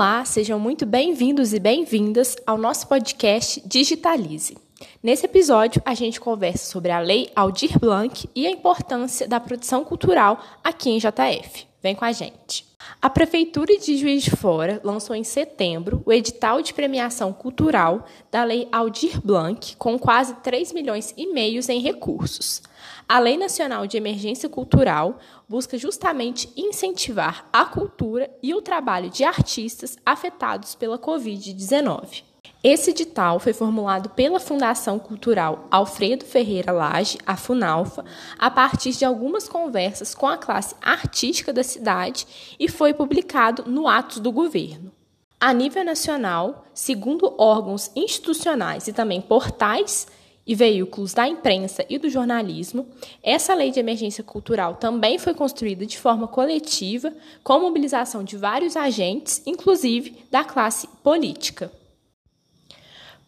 Olá, sejam muito bem-vindos e bem-vindas ao nosso podcast Digitalize. Nesse episódio, a gente conversa sobre a Lei Aldir Blanc e a importância da produção cultural aqui em JF. Vem com a gente. A Prefeitura de Juiz de Fora lançou em setembro o edital de premiação cultural da Lei Aldir Blanc, com quase 3 milhões e meio em recursos. A Lei Nacional de Emergência Cultural busca justamente incentivar a cultura e o trabalho de artistas afetados pela Covid-19. Esse edital foi formulado pela Fundação Cultural Alfredo Ferreira Lage, a Funalfa, a partir de algumas conversas com a classe artística da cidade e foi publicado no Atos do Governo. A nível nacional, segundo órgãos institucionais e também portais e veículos da imprensa e do jornalismo, essa lei de emergência cultural também foi construída de forma coletiva, com mobilização de vários agentes, inclusive da classe política.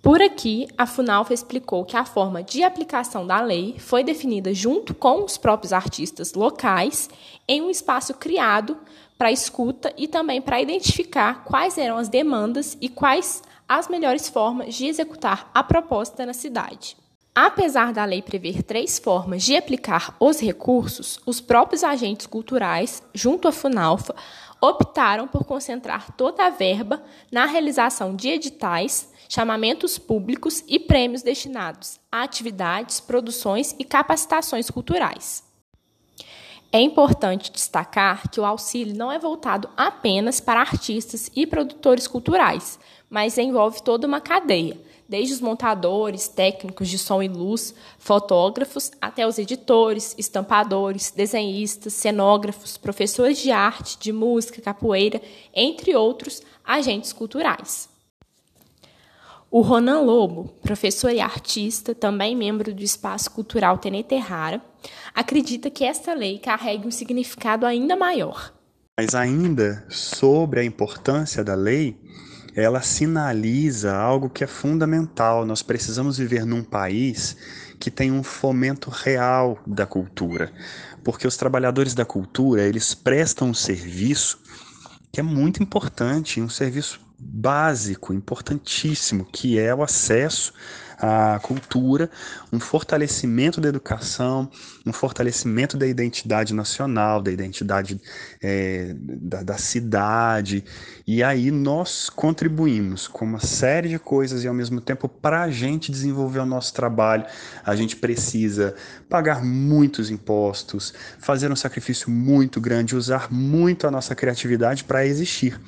Por aqui, a FUNALFA explicou que a forma de aplicação da lei foi definida junto com os próprios artistas locais em um espaço criado para escuta e também para identificar quais eram as demandas e quais as melhores formas de executar a proposta na cidade. Apesar da lei prever três formas de aplicar os recursos, os próprios agentes culturais, junto à FUNALFA, optaram por concentrar toda a verba na realização de editais, chamamentos públicos e prêmios destinados a atividades, produções e capacitações culturais. É importante destacar que o auxílio não é voltado apenas para artistas e produtores culturais, mas envolve toda uma cadeia desde os montadores, técnicos de som e luz, fotógrafos, até os editores, estampadores, desenhistas, cenógrafos, professores de arte, de música, capoeira, entre outros agentes culturais. O Ronan Lobo, professor e artista, também membro do Espaço Cultural Teneterrara, acredita que esta lei carregue um significado ainda maior. Mas ainda sobre a importância da lei, ela sinaliza algo que é fundamental. Nós precisamos viver num país que tem um fomento real da cultura, porque os trabalhadores da cultura, eles prestam um serviço que é muito importante, um serviço básico, importantíssimo, que é o acesso a cultura, um fortalecimento da educação, um fortalecimento da identidade nacional, da identidade é, da, da cidade. E aí nós contribuímos com uma série de coisas e ao mesmo tempo para a gente desenvolver o nosso trabalho, a gente precisa pagar muitos impostos, fazer um sacrifício muito grande, usar muito a nossa criatividade para existir.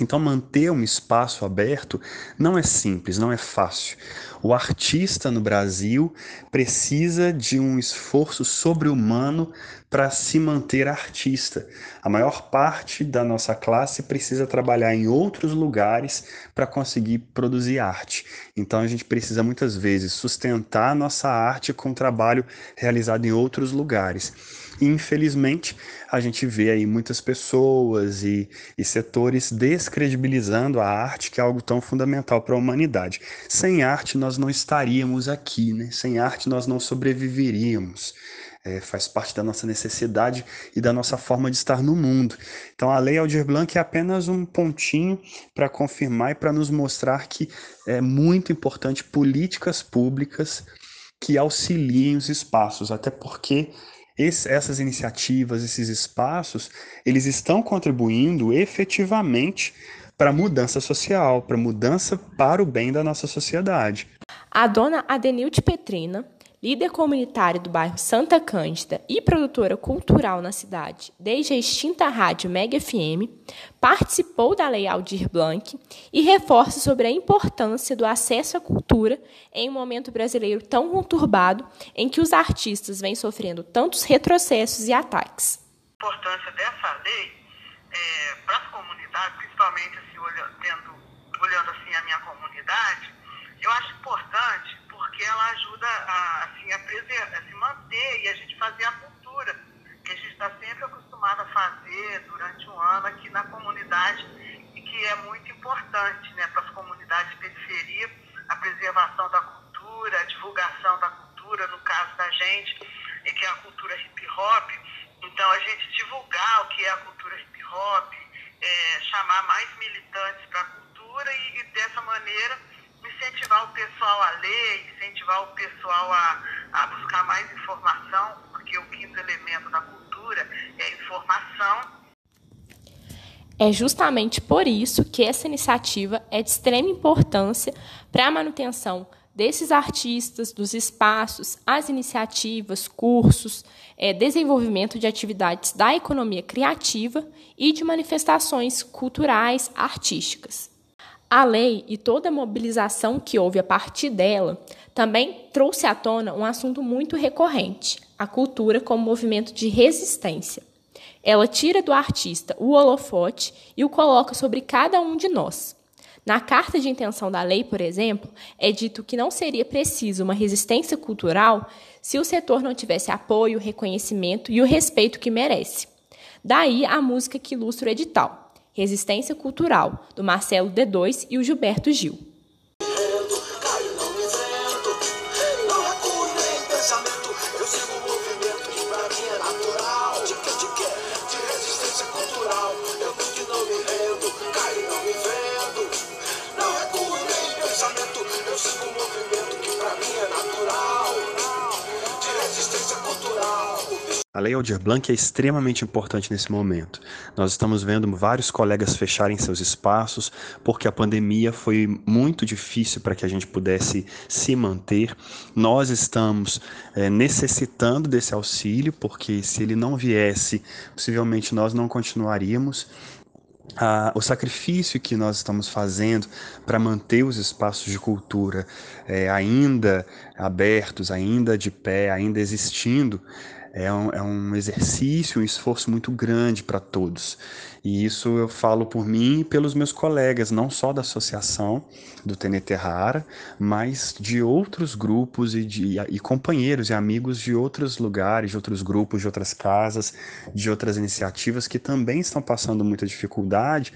Então, manter um espaço aberto não é simples, não é fácil. O artista no Brasil precisa de um esforço sobre-humano para se manter artista. A maior parte da nossa classe precisa trabalhar em outros lugares para conseguir produzir arte. Então, a gente precisa muitas vezes sustentar a nossa arte com trabalho realizado em outros lugares. Infelizmente, a gente vê aí muitas pessoas e, e setores descredibilizando a arte, que é algo tão fundamental para a humanidade. Sem arte, nós não estaríamos aqui, né? Sem arte, nós não sobreviveríamos. É, faz parte da nossa necessidade e da nossa forma de estar no mundo. Então, a Lei Aldir Blanc é apenas um pontinho para confirmar e para nos mostrar que é muito importante políticas públicas que auxiliem os espaços, até porque esse, essas iniciativas, esses espaços, eles estão contribuindo efetivamente para a mudança social, para a mudança para o bem da nossa sociedade. A dona Adenilde Petrina líder comunitária do bairro Santa Cândida e produtora cultural na cidade desde a extinta rádio Mega FM, participou da Lei Aldir Blanc e reforça sobre a importância do acesso à cultura em um momento brasileiro tão conturbado em que os artistas vêm sofrendo tantos retrocessos e ataques. A importância dessa lei é, para as comunidades, principalmente assim, olhando, olhando assim a minha comunidade, eu acho importante porque ela ajuda a, assim, a, preservar, a se manter e a gente fazer a cultura que a gente está sempre acostumado a fazer durante um ano aqui na comunidade e que é muito importante né, para as comunidades de periferia, a preservação da cultura, a divulgação da cultura, no caso da gente, e que é a cultura hip hop. Então, a gente divulgar o que é a cultura hip hop, é, chamar mais militantes incentivar o pessoal a, a buscar mais informação, porque o quinto elemento da cultura é a informação é justamente por isso que essa iniciativa é de extrema importância para a manutenção desses artistas, dos espaços, as iniciativas, cursos, é, desenvolvimento de atividades da economia criativa e de manifestações culturais, artísticas. A lei e toda a mobilização que houve a partir dela também trouxe à tona um assunto muito recorrente: a cultura como movimento de resistência. Ela tira do artista o holofote e o coloca sobre cada um de nós. Na carta de intenção da lei, por exemplo, é dito que não seria preciso uma resistência cultural se o setor não tivesse apoio, reconhecimento e o respeito que merece. Daí a música que ilustra o edital, Resistência Cultural, do Marcelo D2 e o Gilberto Gil. A Lei Aldir Blanc é extremamente importante nesse momento. Nós estamos vendo vários colegas fecharem seus espaços porque a pandemia foi muito difícil para que a gente pudesse se manter. Nós estamos é, necessitando desse auxílio porque se ele não viesse, possivelmente nós não continuaríamos. Ah, o sacrifício que nós estamos fazendo para manter os espaços de cultura é, ainda abertos, ainda de pé, ainda existindo, é um, é um exercício, um esforço muito grande para todos. E isso eu falo por mim e pelos meus colegas, não só da associação do TNT Rara, mas de outros grupos e, de, e companheiros e amigos de outros lugares, de outros grupos, de outras casas, de outras iniciativas que também estão passando muita dificuldade,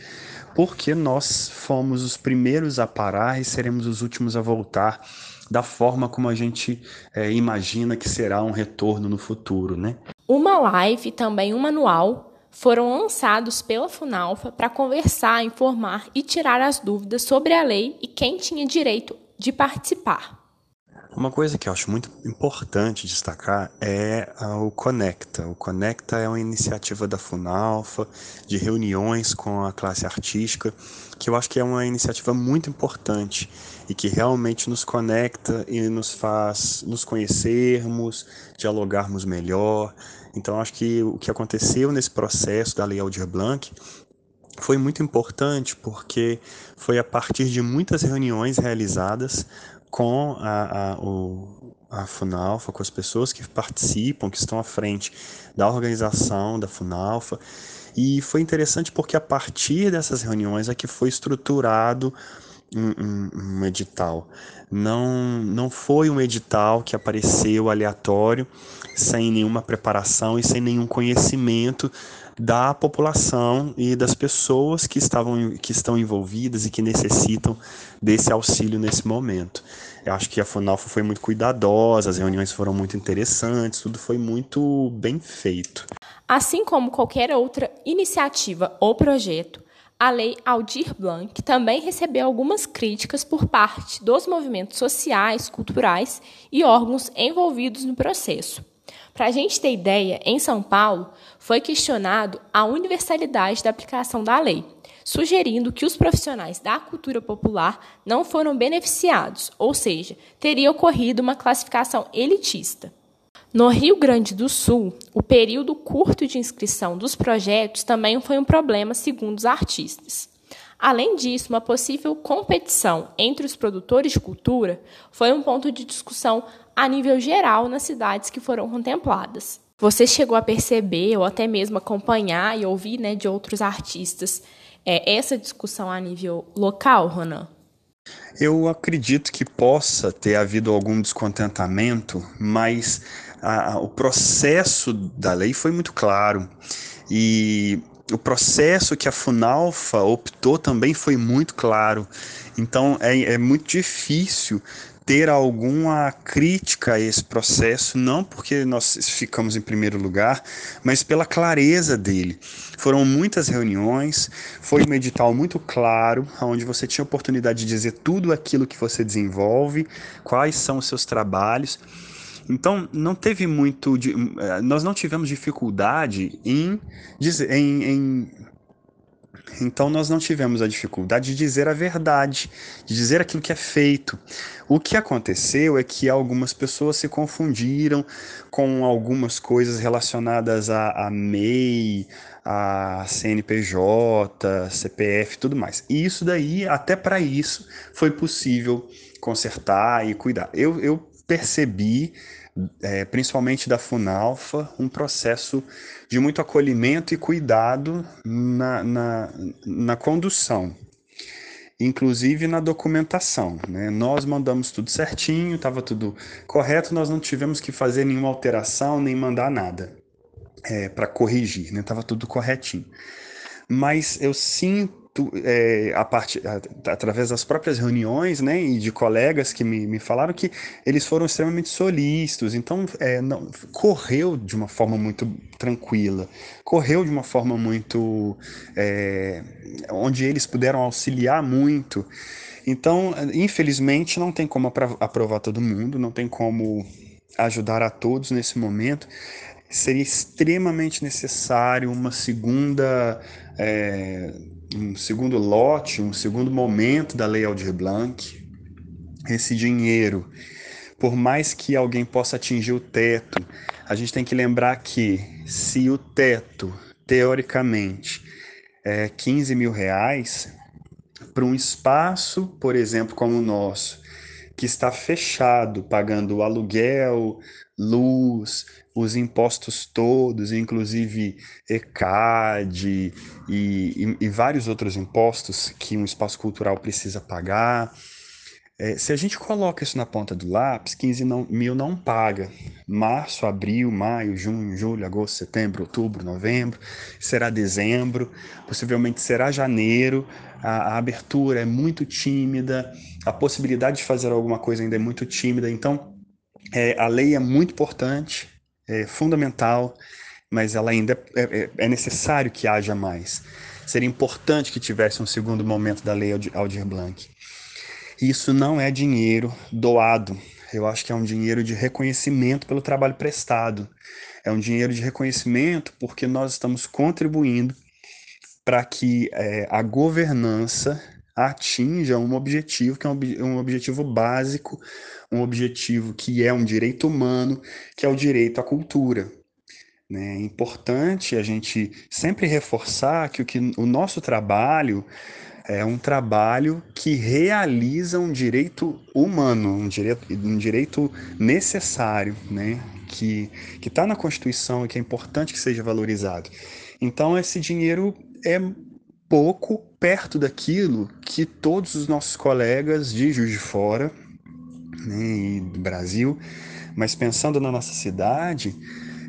porque nós fomos os primeiros a parar e seremos os últimos a voltar da forma como a gente é, imagina que será um retorno no futuro, né? Uma live e também um manual foram lançados pela Funalfa para conversar, informar e tirar as dúvidas sobre a lei e quem tinha direito de participar. Uma coisa que eu acho muito importante destacar é o Conecta. O Conecta é uma iniciativa da Funalfa de reuniões com a classe artística, que eu acho que é uma iniciativa muito importante e que realmente nos conecta e nos faz nos conhecermos, dialogarmos melhor. Então, acho que o que aconteceu nesse processo da Lei Aldir Blanc foi muito importante porque foi a partir de muitas reuniões realizadas com a, a, o, a Funalfa, com as pessoas que participam, que estão à frente da organização da Funalfa. E foi interessante porque a partir dessas reuniões é que foi estruturado um, um, um edital. Não, não foi um edital que apareceu aleatório, sem nenhuma preparação e sem nenhum conhecimento da população e das pessoas que estavam que estão envolvidas e que necessitam desse auxílio nesse momento. Eu acho que a Funalfa foi muito cuidadosa, as reuniões foram muito interessantes, tudo foi muito bem feito. Assim como qualquer outra iniciativa ou projeto, a Lei Aldir Blanc também recebeu algumas críticas por parte dos movimentos sociais, culturais e órgãos envolvidos no processo. Para a gente ter ideia, em São Paulo foi questionado a universalidade da aplicação da lei, sugerindo que os profissionais da cultura popular não foram beneficiados, ou seja, teria ocorrido uma classificação elitista. No Rio Grande do Sul, o período curto de inscrição dos projetos também foi um problema, segundo os artistas. Além disso, uma possível competição entre os produtores de cultura foi um ponto de discussão a nível geral nas cidades que foram contempladas. Você chegou a perceber ou até mesmo acompanhar e ouvir né, de outros artistas é, essa discussão a nível local, Ronan? Eu acredito que possa ter havido algum descontentamento, mas a, o processo da lei foi muito claro. E o processo que a Funalfa optou também foi muito claro. Então é, é muito difícil ter alguma crítica a esse processo, não porque nós ficamos em primeiro lugar, mas pela clareza dele. Foram muitas reuniões, foi um edital muito claro, onde você tinha oportunidade de dizer tudo aquilo que você desenvolve, quais são os seus trabalhos. Então, não teve muito. Eh, nós não tivemos dificuldade em, em, em então nós não tivemos a dificuldade de dizer a verdade, de dizer aquilo que é feito. O que aconteceu é que algumas pessoas se confundiram com algumas coisas relacionadas a, a MEI, a CNPJ, CPF tudo mais. E isso daí, até para isso, foi possível consertar e cuidar. Eu, eu percebi é, principalmente da Funalfa, um processo de muito acolhimento e cuidado na, na, na condução, inclusive na documentação. Né? Nós mandamos tudo certinho, estava tudo correto, nós não tivemos que fazer nenhuma alteração nem mandar nada é, para corrigir, estava né? tudo corretinho. Mas eu sinto é, a parte, a, através das próprias reuniões, né, e de colegas que me, me falaram que eles foram extremamente solícitos, então é, não, correu de uma forma muito tranquila, correu de uma forma muito, é, onde eles puderam auxiliar muito. Então, infelizmente, não tem como aprovar todo mundo, não tem como ajudar a todos nesse momento seria extremamente necessário uma segunda é, um segundo lote, um segundo momento da Lei Aldir Blanc, esse dinheiro, por mais que alguém possa atingir o teto, a gente tem que lembrar que se o teto, teoricamente, é 15 mil reais, para um espaço, por exemplo, como o nosso, que está fechado, pagando aluguel, luz, os impostos todos, inclusive ECAD e, e, e, vários outros impostos que um espaço cultural precisa pagar. É, se a gente coloca isso na ponta do lápis, 15 não, mil não paga. Março, abril, maio, junho, julho, agosto, setembro, outubro, novembro, será dezembro, possivelmente será janeiro. A, a abertura é muito tímida, a possibilidade de fazer alguma coisa ainda é muito tímida. Então, é, a lei é muito importante, é fundamental, mas ela ainda é, é, é, necessário que haja mais. Seria importante que tivesse um segundo momento da lei Aldir Blanc. Isso não é dinheiro doado. Eu acho que é um dinheiro de reconhecimento pelo trabalho prestado. É um dinheiro de reconhecimento porque nós estamos contribuindo para que é, a governança atinja um objetivo que é um, um objetivo básico um objetivo que é um direito humano, que é o direito à cultura. Né? É importante a gente sempre reforçar que o, que o nosso trabalho é um trabalho que realiza um direito humano, um direito, um direito necessário, né? que está na Constituição e que é importante que seja valorizado. Então, esse dinheiro é pouco perto daquilo que todos os nossos colegas de Juiz de Fora né, e do Brasil, mas pensando na nossa cidade,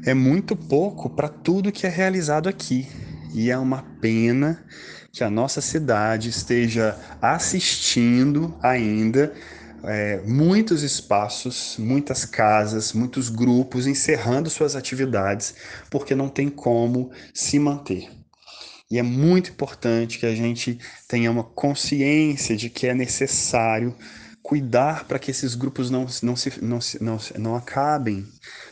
é muito pouco para tudo que é realizado aqui. E é uma pena que a nossa cidade esteja assistindo ainda é, muitos espaços, muitas casas, muitos grupos encerrando suas atividades porque não tem como se manter. E é muito importante que a gente tenha uma consciência de que é necessário cuidar para que esses grupos não, não, se, não, não, não acabem,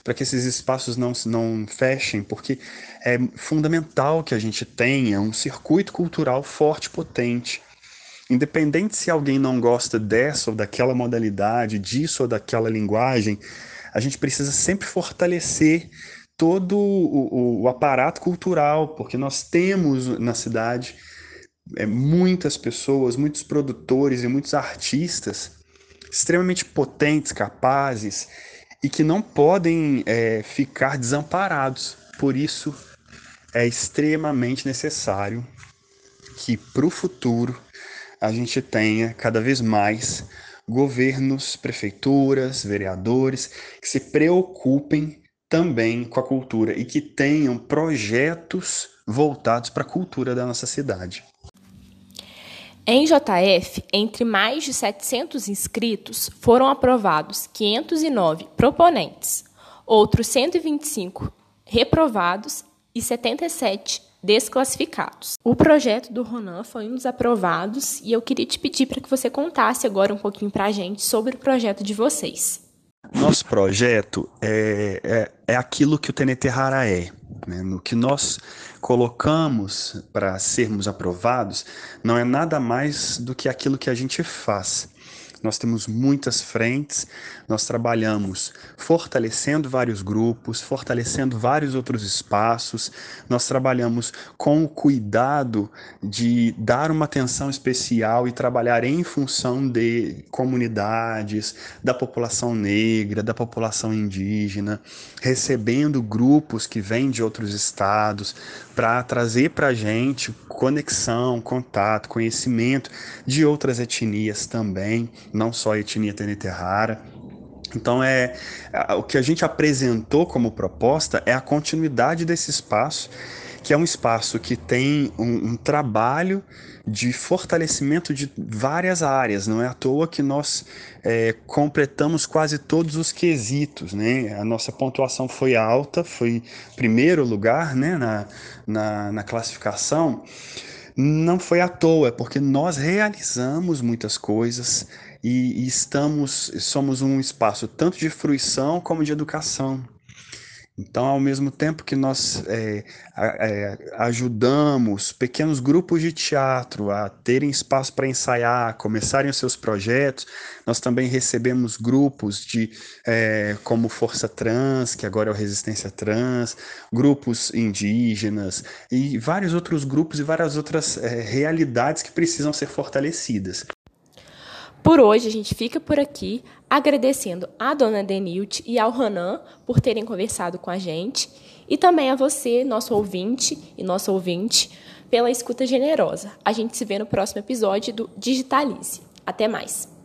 para que esses espaços não, não fechem, porque é fundamental que a gente tenha um circuito cultural forte e potente. Independente se alguém não gosta dessa ou daquela modalidade, disso ou daquela linguagem, a gente precisa sempre fortalecer todo o, o, o aparato cultural, porque nós temos na cidade é, muitas pessoas, muitos produtores e muitos artistas extremamente potentes, capazes e que não podem é, ficar desamparados. Por isso, é extremamente necessário que para o futuro a gente tenha cada vez mais governos, prefeituras, vereadores que se preocupem também com a cultura e que tenham projetos voltados para a cultura da nossa cidade. Em JF, entre mais de 700 inscritos, foram aprovados 509 proponentes, outros 125 reprovados e 77 desclassificados. O projeto do Ronan foi um dos aprovados e eu queria te pedir para que você contasse agora um pouquinho para a gente sobre o projeto de vocês. Nosso projeto é, é, é aquilo que o TNT Rara é. Né? No que nós colocamos para sermos aprovados, não é nada mais do que aquilo que a gente faz. Nós temos muitas frentes, nós trabalhamos fortalecendo vários grupos, fortalecendo vários outros espaços, nós trabalhamos com o cuidado de dar uma atenção especial e trabalhar em função de comunidades, da população negra, da população indígena, recebendo grupos que vêm de outros estados para trazer para a gente conexão, contato, conhecimento de outras etnias também não só a etnia Teneterrara. Então é o que a gente apresentou como proposta é a continuidade desse espaço, que é um espaço que tem um, um trabalho de fortalecimento de várias áreas. Não é à toa que nós é, completamos quase todos os quesitos, né? A nossa pontuação foi alta, foi primeiro lugar, né, na, na, na classificação. Não foi à toa, porque nós realizamos muitas coisas e, e estamos, somos um espaço tanto de fruição como de educação. Então, ao mesmo tempo que nós é, é, ajudamos pequenos grupos de teatro a terem espaço para ensaiar, começarem os seus projetos, nós também recebemos grupos de é, como Força Trans, que agora é o Resistência Trans, grupos indígenas e vários outros grupos e várias outras é, realidades que precisam ser fortalecidas. Por hoje a gente fica por aqui, agradecendo a dona Denilt e ao Hanan por terem conversado com a gente e também a você, nosso ouvinte e nosso ouvinte, pela escuta generosa. A gente se vê no próximo episódio do Digitalize. Até mais!